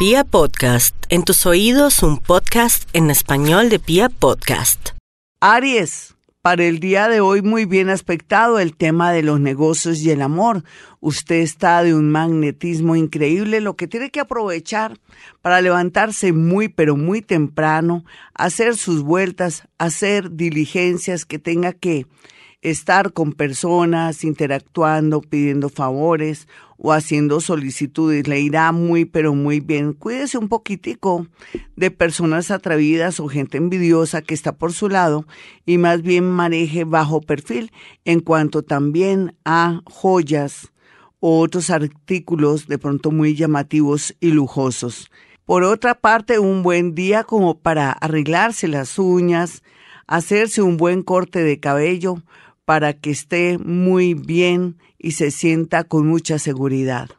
Pia Podcast, en tus oídos un podcast en español de Pia Podcast. Aries, para el día de hoy muy bien aspectado el tema de los negocios y el amor. Usted está de un magnetismo increíble, lo que tiene que aprovechar para levantarse muy pero muy temprano, hacer sus vueltas, hacer diligencias que tenga que estar con personas, interactuando, pidiendo favores o haciendo solicitudes. Le irá muy, pero muy bien. Cuídese un poquitico de personas atrevidas o gente envidiosa que está por su lado y más bien maneje bajo perfil en cuanto también a joyas o otros artículos de pronto muy llamativos y lujosos. Por otra parte, un buen día como para arreglarse las uñas, hacerse un buen corte de cabello, para que esté muy bien y se sienta con mucha seguridad.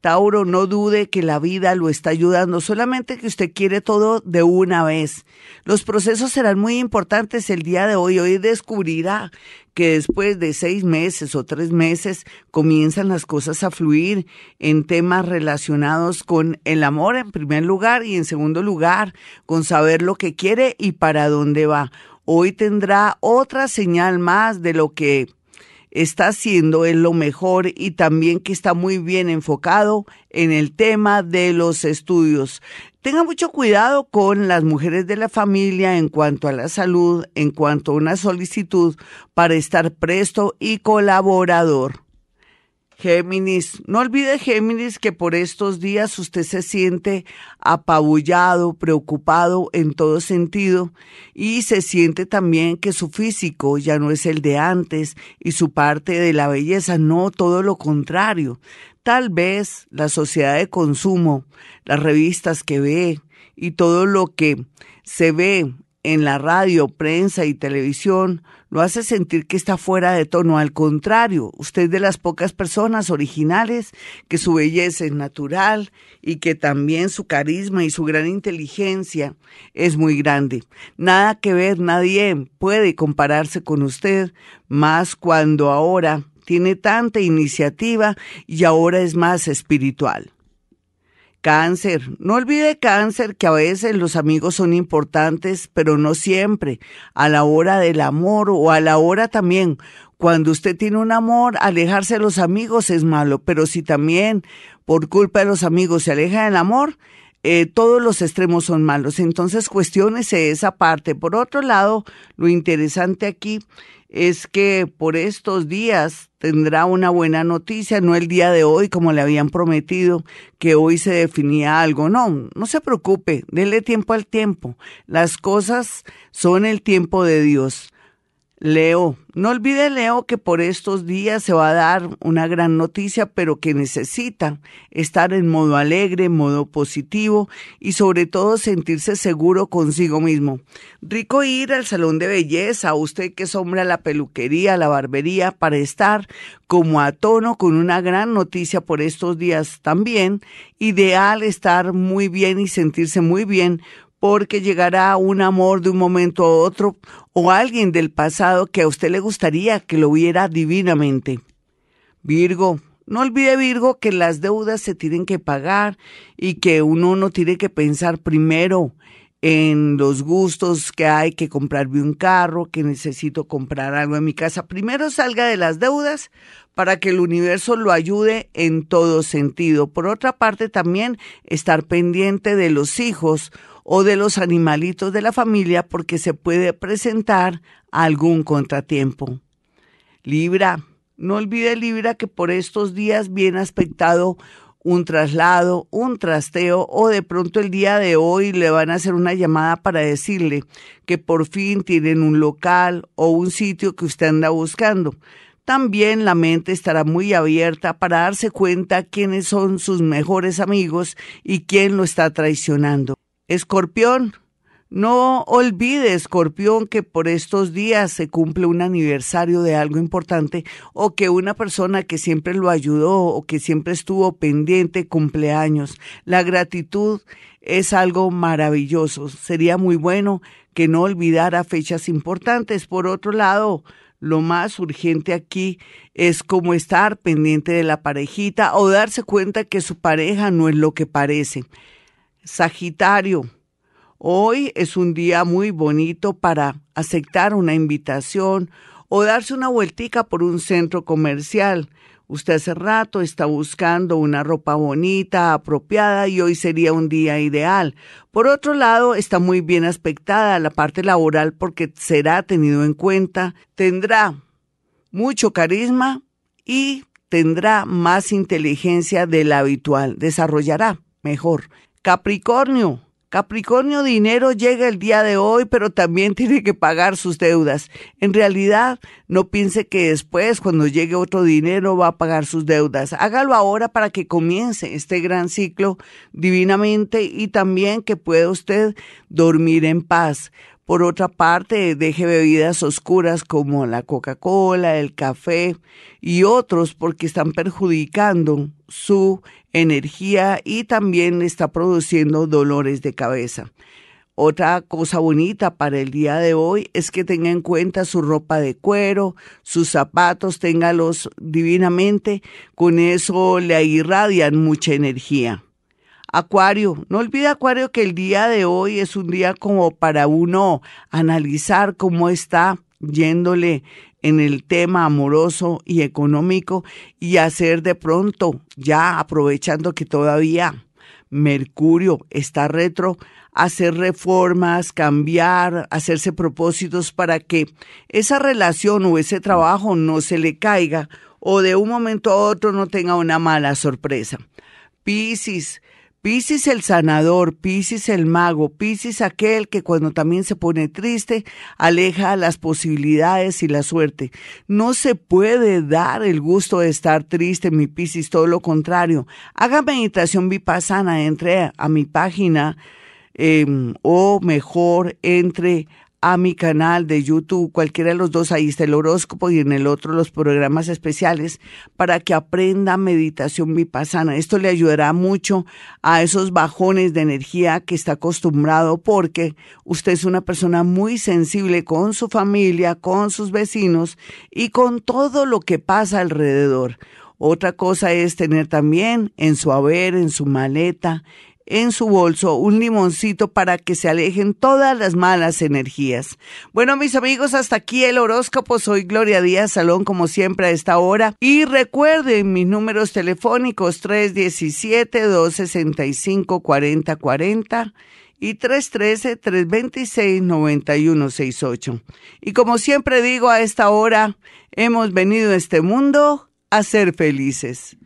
Tauro, no dude que la vida lo está ayudando, solamente que usted quiere todo de una vez. Los procesos serán muy importantes el día de hoy. Hoy descubrirá que después de seis meses o tres meses comienzan las cosas a fluir en temas relacionados con el amor en primer lugar y en segundo lugar con saber lo que quiere y para dónde va hoy tendrá otra señal más de lo que está haciendo es lo mejor y también que está muy bien enfocado en el tema de los estudios. Tenga mucho cuidado con las mujeres de la familia en cuanto a la salud, en cuanto a una solicitud para estar presto y colaborador. Géminis, no olvide Géminis que por estos días usted se siente apabullado, preocupado en todo sentido y se siente también que su físico ya no es el de antes y su parte de la belleza, no todo lo contrario. Tal vez la sociedad de consumo, las revistas que ve y todo lo que se ve en la radio, prensa y televisión lo hace sentir que está fuera de tono. Al contrario, usted es de las pocas personas originales que su belleza es natural y que también su carisma y su gran inteligencia es muy grande. Nada que ver, nadie puede compararse con usted, más cuando ahora tiene tanta iniciativa y ahora es más espiritual. Cáncer. No olvide cáncer que a veces los amigos son importantes, pero no siempre. A la hora del amor o a la hora también. Cuando usted tiene un amor, alejarse de los amigos es malo, pero si también por culpa de los amigos se aleja del amor, eh, todos los extremos son malos. Entonces cuestiónese esa parte. Por otro lado, lo interesante aquí es que por estos días tendrá una buena noticia, no el día de hoy como le habían prometido que hoy se definía algo. No, no se preocupe, dele tiempo al tiempo. Las cosas son el tiempo de Dios. Leo, no olvide Leo que por estos días se va a dar una gran noticia, pero que necesita estar en modo alegre, modo positivo y sobre todo sentirse seguro consigo mismo. Rico ir al salón de belleza, usted que sombra la peluquería, la barbería, para estar como a tono con una gran noticia por estos días también. Ideal estar muy bien y sentirse muy bien porque llegará un amor de un momento a otro o alguien del pasado que a usted le gustaría que lo viera divinamente. Virgo, no olvide Virgo que las deudas se tienen que pagar y que uno no tiene que pensar primero en los gustos que hay que comprarme un carro, que necesito comprar algo en mi casa. Primero salga de las deudas para que el universo lo ayude en todo sentido. Por otra parte, también estar pendiente de los hijos o de los animalitos de la familia porque se puede presentar algún contratiempo. Libra, no olvide Libra que por estos días viene aspectado un traslado, un trasteo o de pronto el día de hoy le van a hacer una llamada para decirle que por fin tienen un local o un sitio que usted anda buscando. También la mente estará muy abierta para darse cuenta quiénes son sus mejores amigos y quién lo está traicionando. Escorpión, no olvide, Escorpión, que por estos días se cumple un aniversario de algo importante o que una persona que siempre lo ayudó o que siempre estuvo pendiente cumpleaños. La gratitud es algo maravilloso. Sería muy bueno que no olvidara fechas importantes. Por otro lado, lo más urgente aquí es como estar pendiente de la parejita o darse cuenta que su pareja no es lo que parece. Sagitario, hoy es un día muy bonito para aceptar una invitación o darse una vueltica por un centro comercial. Usted hace rato está buscando una ropa bonita, apropiada y hoy sería un día ideal. Por otro lado, está muy bien aspectada la parte laboral porque será tenido en cuenta, tendrá mucho carisma y tendrá más inteligencia de la habitual, desarrollará mejor. Capricornio, Capricornio dinero llega el día de hoy, pero también tiene que pagar sus deudas. En realidad, no piense que después, cuando llegue otro dinero, va a pagar sus deudas. Hágalo ahora para que comience este gran ciclo divinamente y también que pueda usted dormir en paz. Por otra parte, deje bebidas oscuras como la Coca-Cola, el café y otros porque están perjudicando su energía y también está produciendo dolores de cabeza. Otra cosa bonita para el día de hoy es que tenga en cuenta su ropa de cuero, sus zapatos, téngalos divinamente, con eso le irradian mucha energía. Acuario, no olvide Acuario que el día de hoy es un día como para uno analizar cómo está yéndole en el tema amoroso y económico y hacer de pronto, ya aprovechando que todavía Mercurio está retro, hacer reformas, cambiar, hacerse propósitos para que esa relación o ese trabajo no se le caiga o de un momento a otro no tenga una mala sorpresa. Piscis, Piscis el sanador, Piscis el mago, Piscis aquel que cuando también se pone triste aleja las posibilidades y la suerte. No se puede dar el gusto de estar triste, mi Piscis, todo lo contrario. Haga meditación vipassana, entre a mi página em, o mejor entre a mi canal de YouTube, cualquiera de los dos, ahí está el horóscopo y en el otro los programas especiales para que aprenda meditación vipassana. Esto le ayudará mucho a esos bajones de energía que está acostumbrado porque usted es una persona muy sensible con su familia, con sus vecinos y con todo lo que pasa alrededor. Otra cosa es tener también en su haber, en su maleta, en su bolso un limoncito para que se alejen todas las malas energías. Bueno, mis amigos, hasta aquí el horóscopo. Soy Gloria Díaz Salón, como siempre a esta hora. Y recuerden mis números telefónicos 317-265-4040 y 313-326-9168. Y como siempre digo a esta hora, hemos venido a este mundo a ser felices.